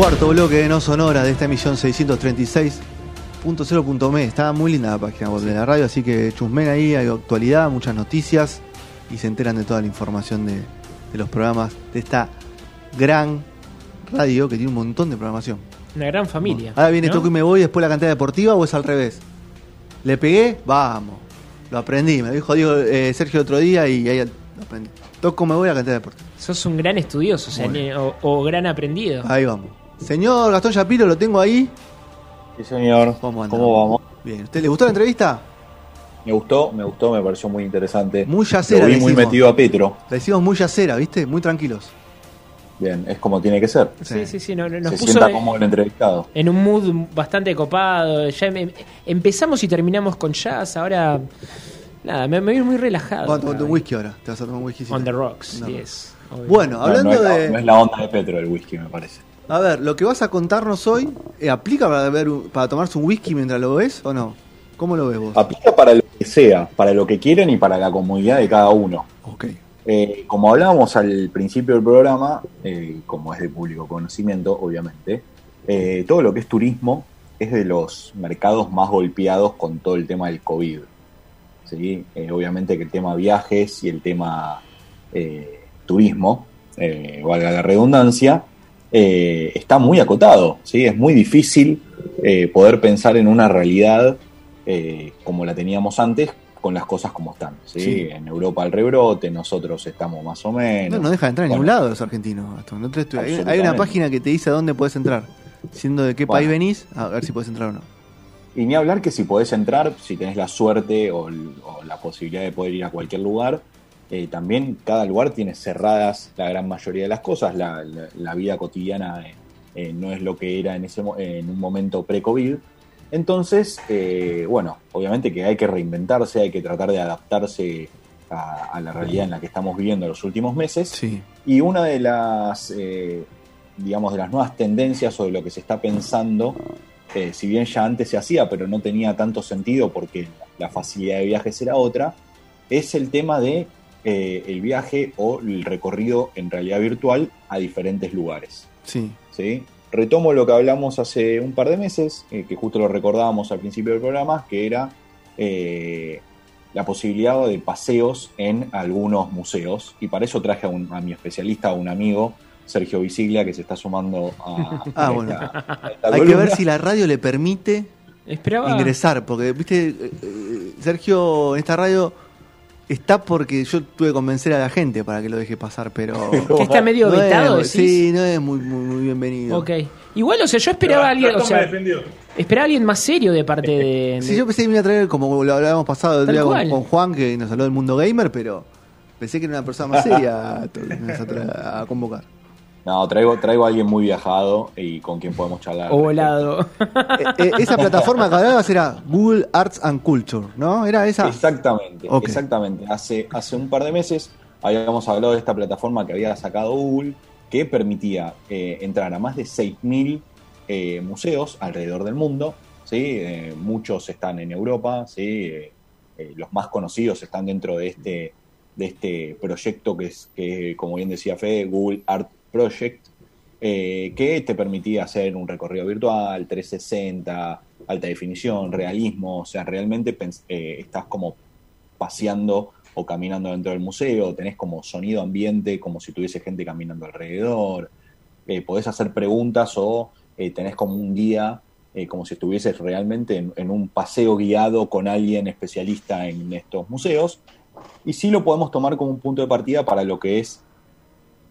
Cuarto bloque de No Sonora de esta emisión 636.0.me. Está muy linda la página web de la radio, así que chusmen ahí, hay actualidad, muchas noticias y se enteran de toda la información de, de los programas de esta gran radio que tiene un montón de programación. Una gran familia. Ahora viene ¿no? Toco y me voy, después la cantidad deportiva o es al revés. ¿Le pegué? Vamos. Lo aprendí, me dijo Diego, eh, Sergio otro día y ahí lo aprendí. Toco me voy a la cantidad deportiva. Sos un gran estudioso o, sea, Muy bien. o, o gran aprendido. Ahí vamos. Señor Gastón Shapiro, lo tengo ahí. Sí, señor. ¿Cómo? ¿Cómo vamos? Bien. ¿Usted le gustó la entrevista? Me gustó, me gustó, me pareció muy interesante. Muy yacera, Lo vi le muy metido a Petro. La hicimos muy yacera, ¿viste? Muy tranquilos. Bien, es como tiene que ser. Sí, sí, sí, no- no- nos Se puso sienta en- como el entrevistado. en un mood bastante copado. Ya em- empezamos y terminamos con jazz. Ahora, nada, me, me vi muy relajado. Vamos a tomar un whisky ahora. Te vas a tomar un whisky. On the rocks, No. yes. obvio. Bueno, No, hablando no es la- de. no es la onda de Petro el whisky, me parece. A ver, lo que vas a contarnos hoy, eh, ¿aplica para, ver, para tomarse un whisky mientras lo ves o no? ¿Cómo lo ves vos? Aplica para lo que sea, para lo que quieren y para la comodidad de cada uno. Ok. Eh, como hablábamos al principio del programa, eh, como es de público conocimiento, obviamente, eh, todo lo que es turismo es de los mercados más golpeados con todo el tema del COVID. ¿sí? Eh, obviamente que el tema viajes y el tema eh, turismo, eh, valga la redundancia, eh, está muy acotado. ¿sí? Es muy difícil eh, poder pensar en una realidad eh, como la teníamos antes con las cosas como están. ¿sí? Sí. En Europa el rebrote, nosotros estamos más o menos. No, no deja de entrar en Bueno, ningún lado los argentinos. Gastón. No te estoy- hay, hay una página que te dice a dónde puedes entrar. Siendo de qué Bueno. país venís, a ver si puedes entrar o no. Y ni hablar que si podés entrar, si tenés la suerte o la posibilidad de poder ir a cualquier lugar, eh, también cada lugar tiene cerradas la gran mayoría de las cosas. La, la- la vida cotidiana eh, eh, no es lo que era en, ese, en un momento pre-COVID. Entonces, bueno, obviamente que hay que reinventarse, hay que tratar de adaptarse a, a la realidad en la que estamos viviendo los últimos meses. Sí. Y una de las, digamos, de las nuevas tendencias o de lo que se está pensando, si bien ya antes se hacía, pero no tenía tanto sentido porque la facilidad de viajes era otra, es el tema de eh, el viaje o el recorrido en realidad virtual a diferentes lugares. Sí. ¿sí? Retomo lo que hablamos hace un par de meses, eh, que justo lo recordábamos al principio del programa, que era eh, la posibilidad de paseos en algunos museos. Y para eso traje a, un- a mi especialista, a un amigo, Sergio Visiglia, que se está sumando a, Ah, a bueno. esta- a esta Hay que ver si la radio le permite Esperaba. ingresar, porque, viste, Sergio en esta radio está porque yo tuve que convencer a la gente para que lo deje pasar, pero... Que está medio no vetado, es, decís. Sí, no es muy, muy, muy bienvenido. Ok. Igual, o sea, yo esperaba a alguien, o sea, esperaba a alguien más serio de parte de. Sí, yo pensé que me iba a traer, como lo hablábamos pasado el día con, Juan, que nos habló del mundo gamer, pero pensé que era una persona más seria a convocar. No, traigo, traigo a alguien muy viajado y con quien podemos charlar. o volado. Eh, eh, esa plataforma que hablabas era Google Arts and Culture, ¿no? ¿Era esa? Exactamente, exactamente. Hace, hace un par de meses habíamos hablado de esta plataforma que había sacado Google que permitía eh, entrar a más de 6.000 eh, museos alrededor del mundo. ¿sí? Eh, muchos están en Europa, ¿sí? Eh, eh, los más conocidos están dentro de este, de este proyecto que es, que, como bien decía Fede, Google Art Project, eh, que te permitía hacer un recorrido virtual, 360, alta definición, realismo, o sea, realmente eh, estás como paseando o caminando dentro del museo, tenés como sonido ambiente, como si tuviese gente caminando alrededor, eh, podés hacer preguntas o eh, tenés como un guía, como si estuvieses realmente en, en un paseo guiado con alguien especialista en estos museos, y sí lo podemos tomar como un punto de partida para lo que es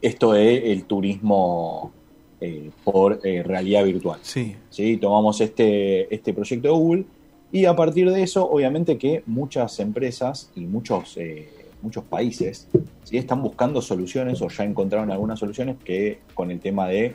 esto de el turismo eh, por eh, realidad virtual. Sí. ¿sí? Tomamos este, este proyecto de Google y a partir de eso, obviamente que muchas empresas y muchos, eh, muchos países ¿sí? están buscando soluciones o ya encontraron algunas soluciones que con el tema de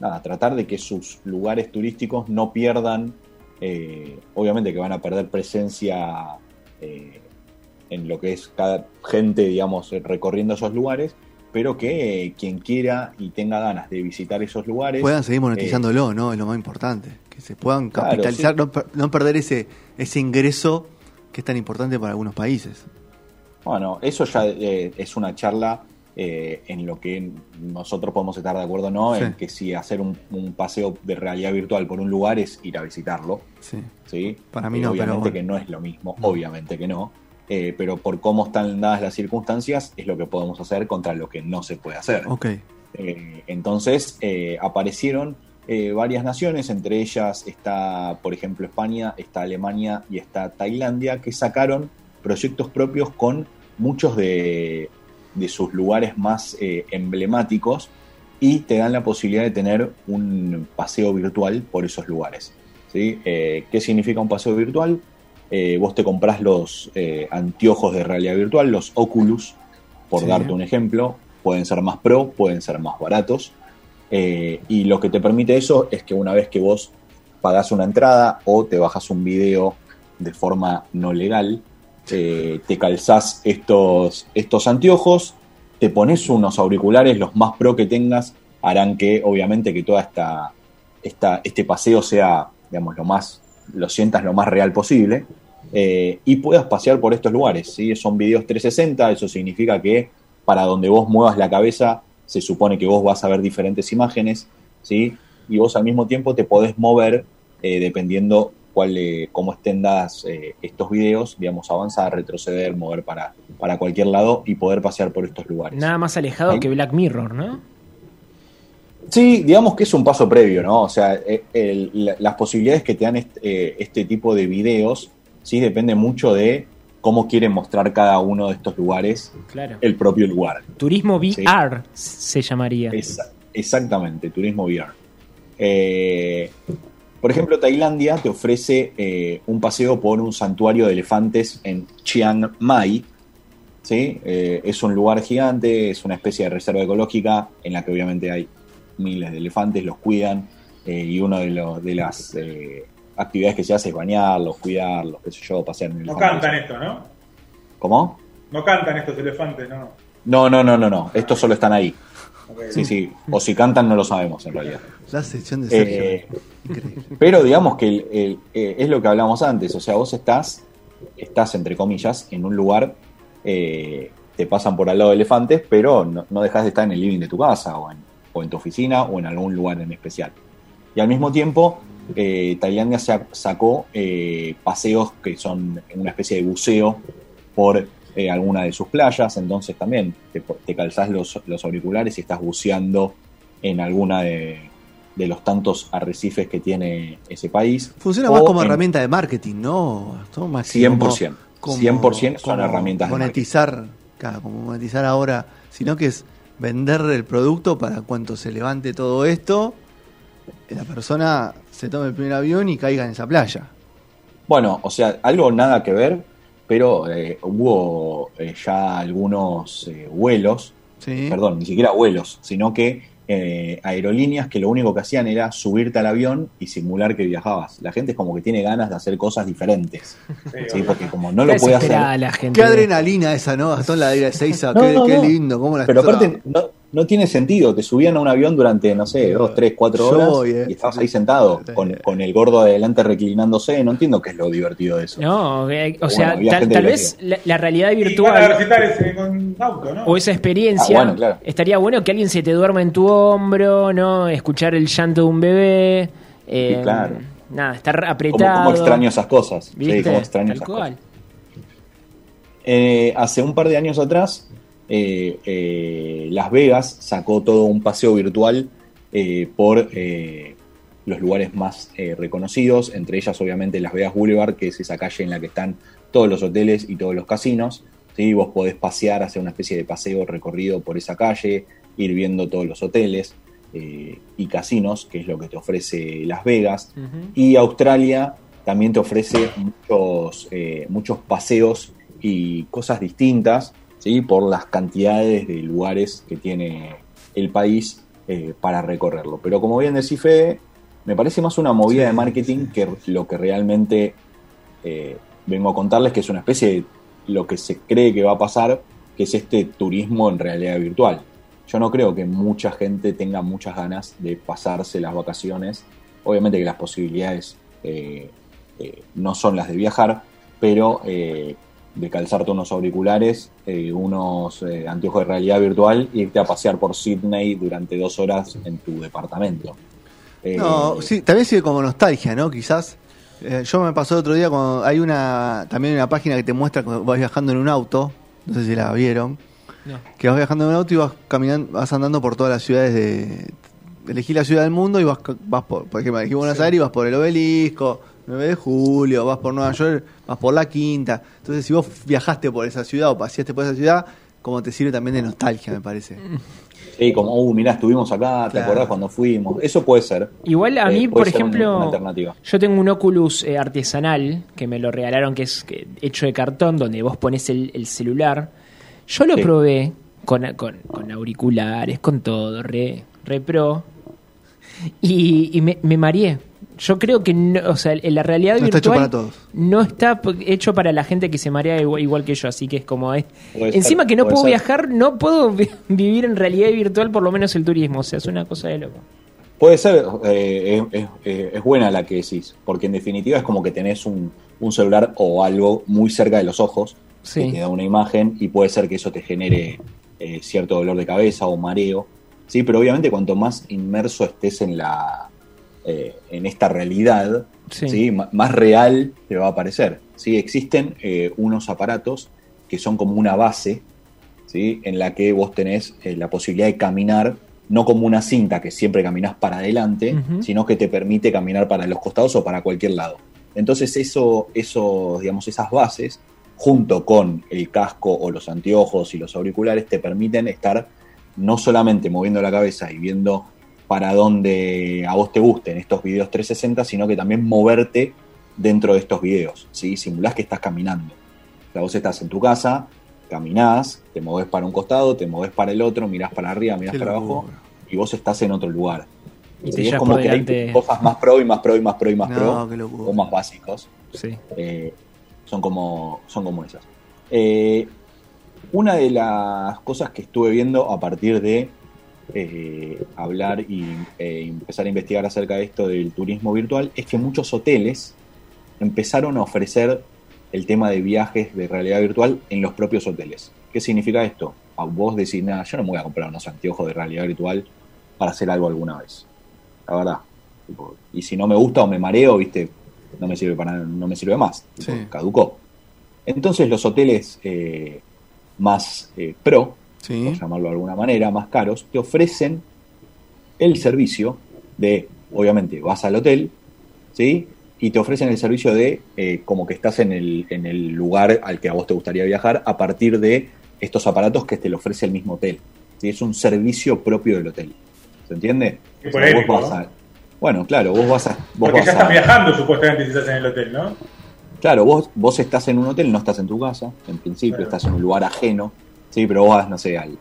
nada, tratar de que sus lugares turísticos no pierdan, obviamente que van a perder presencia eh, en lo que es cada gente, digamos, recorriendo esos lugares, pero que eh, quien quiera y tenga ganas de visitar esos lugares... Puedan seguir monetizándolo, ¿no? Es lo más importante. Que se puedan capitalizar, no, no, perder ese, ese ingreso que es tan importante para algunos países. Bueno, eso ya es una charla eh, en lo que nosotros podemos estar de acuerdo no, en que si hacer un, paseo de realidad virtual por un lugar es ir a visitarlo. Sí. Para mí no, obviamente que no es lo mismo, obviamente que no. Eh, pero por cómo están dadas las circunstancias es lo que podemos hacer contra lo que no se puede hacer. Okay. Eh, entonces aparecieron varias naciones, entre ellas está, por ejemplo, España, está Alemania y está Tailandia, que sacaron proyectos propios con muchos de de sus lugares más eh, emblemáticos y te dan la posibilidad de tener un paseo virtual por esos lugares. ¿sí? Eh, ¿Qué significa un paseo virtual? Eh, vos te compras los anteojos de realidad virtual, los Oculus, por darte un ejemplo. Pueden ser más pro, pueden ser más baratos. y lo que te permite eso es que una vez que vos pagás una entrada o te bajas un video de forma no legal, eh, te calzás estos, estos anteojos, te pones unos auriculares, los más pro que tengas, harán que obviamente que toda esta, esta este paseo sea, digamos, lo más, lo sientas lo más real posible. Eh, y puedas pasear por estos lugares. ¿sí? Son videos 360, eso significa que para donde vos muevas la cabeza, se supone que vos vas a ver diferentes imágenes, ¿sí? y vos al mismo tiempo te podés mover eh, dependiendo cuál, eh, cómo estén dadas eh, estos videos, digamos, avanzar, retroceder, mover para, para cualquier lado y poder pasear por estos lugares. Nada más alejado que Black Mirror, ¿no? Sí, digamos que es un paso previo, ¿no? O sea, las posibilidades que te dan este, tipo de videos, sí, depende mucho de cómo quieren mostrar cada uno de estos lugares claro. el propio lugar. Turismo VR se llamaría. exactamente, turismo VR. Eh, por ejemplo, Tailandia te ofrece eh, un paseo por un santuario de elefantes en Chiang Mai. ¿sí? Eh, es un lugar gigante, es una especie de reserva ecológica en la que obviamente hay miles de elefantes, los cuidan eh, y una de, de las actividades que se hace es bañarlos, cuidarlos, qué sé yo, pasear en el No cantan esto, ¿no? ¿Cómo? No cantan estos elefantes, ¿no? No, no, no, no, no. Estos solo están ahí. Sí, sí. O si cantan no lo sabemos en realidad. La sección de Sergio. Eh, pero digamos que eh, es lo que hablamos antes. O sea, vos estás, estás entre comillas, en un lugar, eh, te pasan por al lado de elefantes, pero no, no dejas de estar en el living de tu casa o en, o en tu oficina o en algún lugar en especial. Y al mismo tiempo, Tailandia sacó paseos que son una especie de buceo por eh, alguna de sus playas, entonces también te, te calzás los, auriculares y estás buceando en alguna de, los tantos arrecifes que tiene ese país. Funciona más como herramienta de marketing, ¿no? 100%. 100% son herramientas monetizar, de marketing. como monetizar ahora, sino que es vender el producto para cuando se levante todo esto, la persona se tome el primer avión y caiga en esa playa. Bueno, o sea, algo nada que ver, pero eh, hubo eh, ya algunos eh, vuelos, perdón, ni siquiera vuelos, sino que aerolíneas que lo único que hacían era subirte al avión y simular que viajabas. La gente es como que tiene ganas de hacer cosas diferentes. Sí, porque como no lo puede hacer. La gente. Qué adrenalina esa, ¿no? Gastón la de Seiza, qué, lindo. ¿cómo la Pero aparte, no, no tiene sentido. Te subían a un avión durante, no sé, dos, tres, cuatro horas eh. y estabas ahí sentado con, el gordo adelante reclinándose. No entiendo qué es lo divertido de eso. No, eh, o sea, tal, vez la, realidad virtual. O esa experiencia. Ah, estaría bueno que alguien se te duerma en tu hombro, ¿no? Escuchar el llanto de un bebé. Eh, claro. Nada, estar apretado. Como, extraño esas cosas. Sí, como extraño esas cosas. hace un par de años atrás eh, eh, Las Vegas sacó todo un paseo virtual eh, por los lugares más reconocidos, entre ellas obviamente Las Vegas Boulevard, que es esa calle en la que están todos los hoteles y todos los casinos. ¿sí? Vos podés pasear, hacer una especie de paseo recorrido por esa calle, ir viendo todos los hoteles y casinos, que es lo que te ofrece Las Vegas. Y Australia también te ofrece muchos, muchos paseos y cosas distintas ¿sí? por las cantidades de lugares que tiene el país eh, para recorrerlo. Pero como bien decía Fede, me parece más una movida de marketing que lo que realmente eh, vengo a contarles, que es una especie de lo que se cree que va a pasar, que es este turismo en realidad virtual. Yo no creo que mucha gente tenga muchas ganas de pasarse las vacaciones. Obviamente que las posibilidades eh, no son las de viajar, pero de calzarte unos auriculares, eh, unos eh, anteojos de realidad virtual y irte a pasear por Sydney durante dos horas en tu departamento. Eh, no, sí, también sigue como nostalgia, ¿no? Quizás. yo me pasó el otro día cuando hay una también una página que te muestra cuando vas viajando en un auto, no sé si la vieron, que vas viajando en un auto y vas caminando, vas andando por todas las ciudades de elegí la ciudad del mundo y vas, vas por, por ejemplo, elegí Buenos Aires y vas por el obelisco, 9 de julio, vas por Nueva York, vas por la quinta. Entonces, si vos viajaste por esa ciudad o paseaste por esa ciudad, como te sirve también de nostalgia, me parece. Sí, como, uh, mirá, estuvimos acá, ¿te acordás cuando fuimos? Eso puede ser. Igual a mí, eh, por ejemplo, yo tengo un Oculus eh, artesanal que me lo regalaron, que es hecho de cartón, donde vos pones el, celular. Yo lo probé con, con, auriculares, con todo, re, re pro. Y, me, me mareé yo creo que no, o sea, la realidad no virtual está hecho para todos. no está hecho para la gente que se marea igual, que yo, así que es como es. Encima que no puedo viajar, no puedo vivir en realidad virtual por lo menos el turismo, o sea, es una cosa de loco. Puede ser, eh, es, buena la que decís, porque en definitiva es como que tenés un, celular o algo muy cerca de los ojos, que te da una imagen y puede ser que eso te genere eh, cierto dolor de cabeza o mareo, sí, pero obviamente cuanto más inmerso estés en la, eh, en esta realidad, sí. más real te va a parecer. ¿sí? Existen eh, unos aparatos que son como una base ¿sí? en la que vos tenés eh, la posibilidad de caminar, no como una cinta que siempre caminas para adelante, sino que te permite caminar para los costados o para cualquier lado. Entonces eso, eso, digamos, esas bases, junto con el casco o los anteojos y los auriculares, te permiten estar no solamente moviendo la cabeza y viendo para donde a vos te gusten estos videos 360, sino que también moverte dentro de estos videos. ¿sí? Simulás que estás caminando. O sea, vos estás en tu casa, caminás, te moves para un costado, te moves para el otro, mirás para arriba, mirás para abajo, y vos estás en otro lugar. Y es como que hay cosas más pro y más pro y más pro y más pro, o más básicos. Sí. Eh, son, como, son como esas. Eh, una de las cosas que estuve viendo a partir de eh, hablar y eh, empezar a investigar acerca de esto del turismo virtual es que muchos hoteles empezaron a ofrecer el tema de viajes de realidad virtual en los propios hoteles. ¿Qué significa esto? A vos decir, nada, yo no me voy a comprar unos anteojos de realidad virtual para hacer algo alguna vez. La verdad. y si no me gusta o me mareo, viste, no me sirve para no me sirve más. Caducó. Entonces los hoteles eh, más pro por llamarlo de alguna manera, más caros, te ofrecen el servicio de, obviamente, vas al hotel, ¿sí? Y te ofrecen el servicio de eh, como que estás en el, en el lugar al que a vos te gustaría viajar a partir de estos aparatos que te lo ofrece el mismo hotel. ¿sí? Es un servicio propio del hotel. ¿Se entiende? bueno, claro, vos vas a. Porque ya estás viajando supuestamente si estás en el hotel, ¿no? Claro, vos, vos estás en un hotel, no estás en tu casa, en principio, estás en un lugar ajeno ¿sí? Pero vas, no sé, al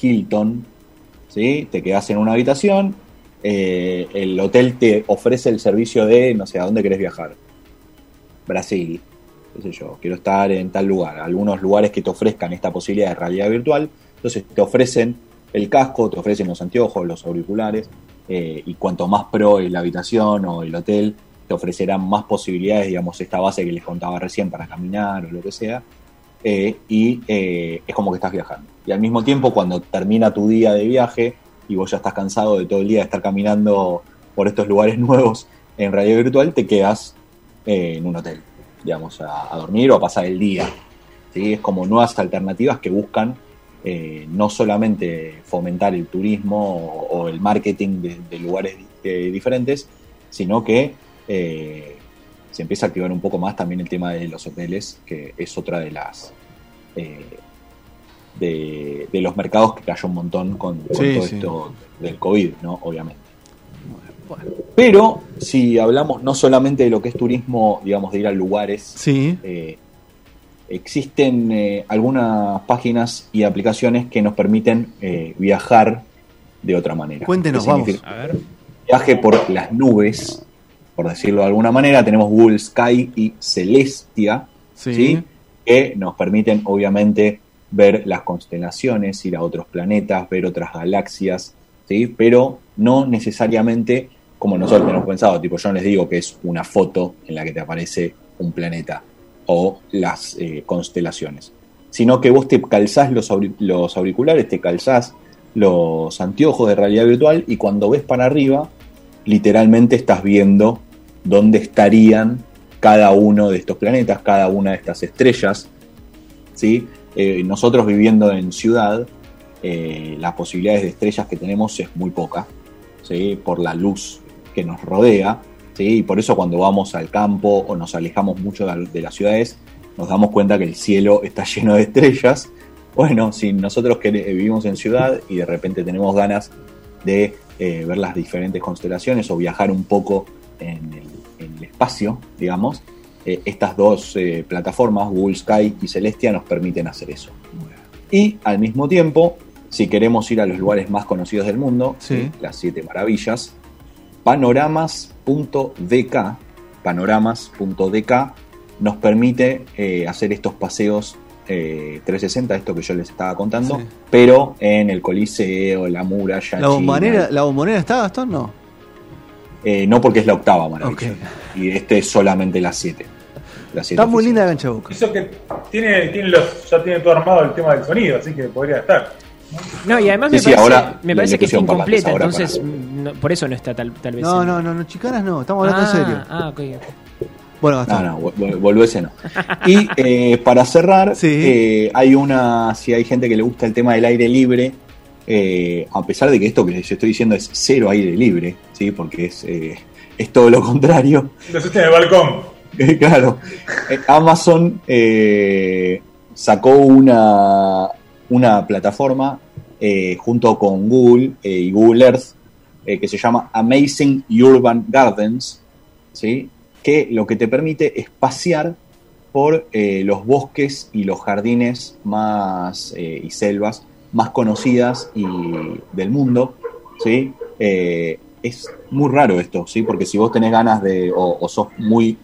Hilton, ¿sí? Te quedas en una habitación, eh, el hotel te ofrece el servicio de, no sé, ¿a dónde querés viajar? Brasil, qué sé yo, quiero estar en tal lugar. Algunos lugares que te ofrezcan esta posibilidad de realidad virtual, entonces te ofrecen el casco, te ofrecen los anteojos, los auriculares, eh, y cuanto más pro es la habitación o el hotel, te ofrecerán más posibilidades, digamos, esta base que les contaba recién para caminar o lo que sea, eh, y eh, es como que estás viajando. Y al mismo tiempo, cuando termina tu día de viaje y vos ya estás cansado de todo el día de estar caminando por estos lugares nuevos en realidad virtual, te quedas eh, en un hotel, digamos, a, dormir o a pasar el día. ¿sí? Es como nuevas alternativas que buscan no solamente fomentar el turismo o, el marketing de, lugares diferentes, sino que se empieza a activar un poco más también el tema de los hoteles, que es otra de las eh, de, los mercados que cayó un montón con, todo esto del COVID, ¿no? Obviamente. Pero si hablamos no solamente de lo que es turismo, digamos, de ir a lugares, sí. Eh, existen eh, algunas páginas y aplicaciones que nos permiten eh, viajar de otra manera. Cuéntenos, vamos. Viaje por las nubes, por decirlo de alguna manera. Tenemos Google Sky y Celestia, sí. que nos permiten, obviamente, ver las constelaciones, ir a otros planetas, ver otras galaxias, ¿sí? pero no necesariamente como nosotros tenemos pensado. Tipo, yo les digo que es una foto en la que te aparece un planeta o las eh, constelaciones, sino que vos te calzás los, los auriculares, te calzás los anteojos de realidad virtual y cuando ves para arriba, literalmente estás viendo dónde estarían cada uno de estos planetas, cada una de estas estrellas. ¿sí? Eh, nosotros viviendo en ciudad, eh, las posibilidades de estrellas que tenemos es muy poca, ¿sí? por la luz que nos rodea. ¿sí? Y por eso cuando vamos al campo o nos alejamos mucho de las ciudades, nos damos cuenta que el cielo está lleno de estrellas. Bueno, si nosotros que vivimos en ciudad y de repente tenemos ganas de eh, ver las diferentes constelaciones o viajar un poco en el, espacio, digamos, eh, estas dos eh, plataformas, Google Sky y Celestia, nos permiten hacer eso. Y al mismo tiempo, si queremos ir a los lugares más conocidos del mundo, las siete maravillas, panoramas.dk, panoramas.dk nos permite eh, hacer estos paseos 360, eh, esto que yo les estaba contando, pero en el Coliseo, la muralla. ¿La bombonera, ¿la bombonera está, Gastón? No. Eh, no porque es la octava maravilla. Y este es solamente la 7. Está muy linda la gancha boca. Eso que tiene, tiene los, ya tiene todo armado el tema del sonido, así que podría estar. No, y además me parece, me parece que es incompleta, entonces por eso no está tal, tal vez. No, no, no, no, chicanas no, estamos hablando en serio. Ah, ok. Bueno, hasta no, no, volvese no. Y eh, para cerrar, eh, hay una, si hay gente que le gusta el tema del aire libre, eh, a pesar de que esto que les estoy diciendo es cero aire libre, ¿sí? porque es, es todo lo contrario. Entonces tiene balcón. claro. Amazon sacó una, una plataforma eh, junto con Google eh, y Google Earth eh, que se llama Amazing Urban Gardens, ¿sí? que lo que te permite es pasear por los bosques y los jardines más y selvas más conocidas y del mundo. ¿sí? es muy raro esto, ¿sí? porque si vos tenés ganas de, o, sos muy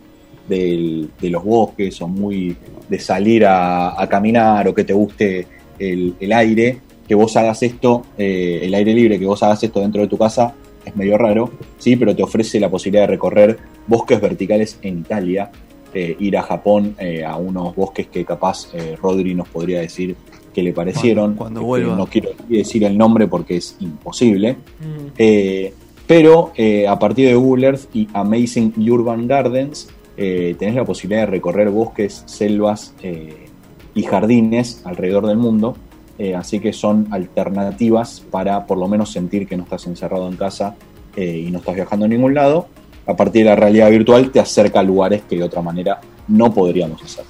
de los bosques o muy de salir a, caminar o que te guste el, aire, que vos hagas esto, eh, el aire libre, que vos hagas esto dentro de tu casa, es medio raro, sí, pero te ofrece la posibilidad de recorrer bosques verticales en Italia, eh, ir a Japón eh, a unos bosques que capaz Rodri nos podría decir que le parecieron. Cuando, vuelva. No quiero decir el nombre porque es imposible. Mm. pero a partir de Google Earth y Amazing Urban Gardens, tenés la posibilidad de recorrer bosques, selvas y jardines alrededor del mundo. Eh, así que son alternativas para por lo menos sentir que no estás encerrado en casa eh, y no estás viajando a ningún lado. A partir de la realidad virtual te acerca a lugares que de otra manera no podríamos hacer.